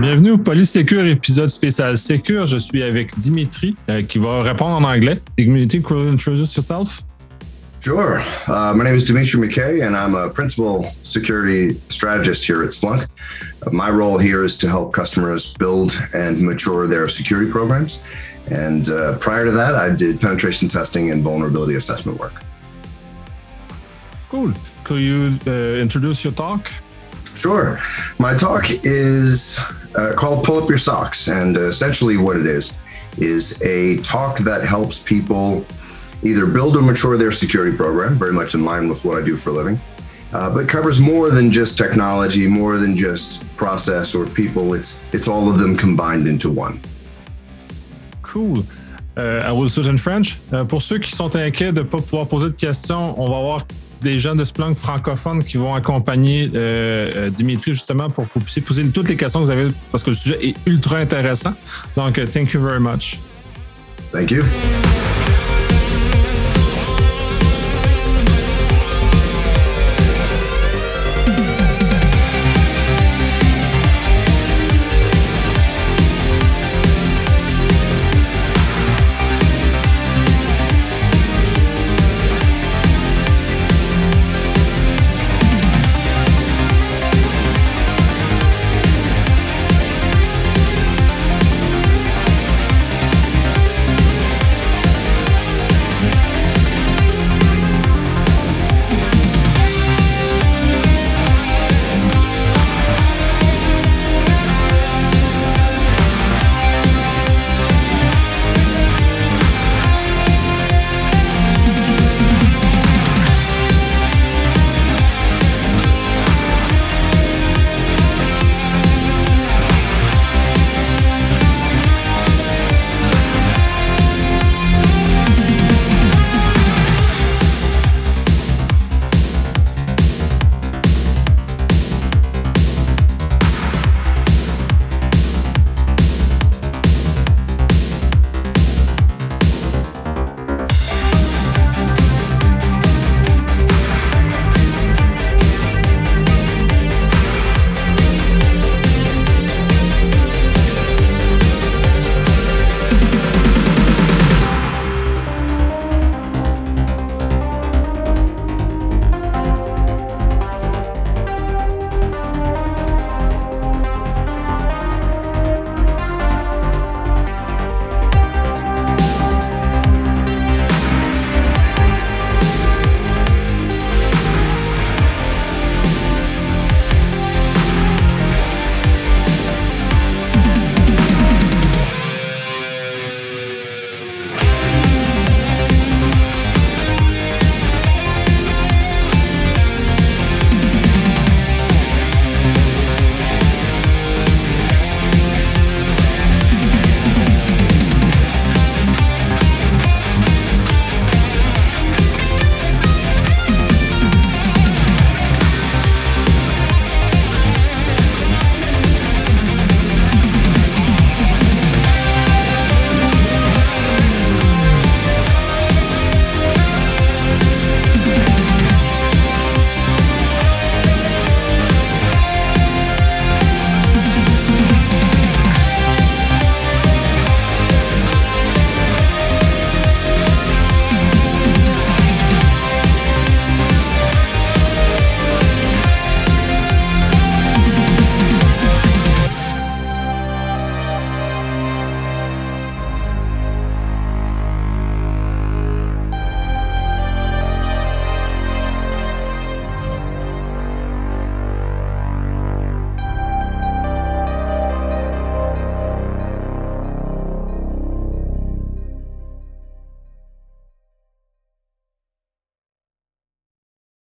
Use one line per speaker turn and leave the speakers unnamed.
Bienvenue au Polysecure épisode spécial Secure. Je suis avec Dimitri euh, qui va répondre en anglais. Dimitri, could you introduce yourself?
Sure. Uh, my name is Dimitri McKay, and I'm a principal security strategist here at Splunk. Uh, my role here is to help customers build and mature their security programs. And uh, prior to that, I did penetration testing and vulnerability assessment work.
Cool. Could you uh, introduce your talk?
Sure. My talk is uh, called Pull Up Your Socks. And essentially, what it is, is a talk that helps people either build or mature their security program, very much in line with what I do for a living. Uh, but covers more than just technology, more than just process or people. It's it's all of them combined into one.
Cool. Uh, I will switch in French. Uh, pour ceux qui sont inquiets de ne pas pouvoir poser de questions, on va avoir des gens de Splunk francophones qui vont accompagner euh, euh, Dimitri justement pour que vous puissiez poser toutes les questions que vous avez parce que le sujet est ultra intéressant. Donc, uh, thank you very much.
Thank you.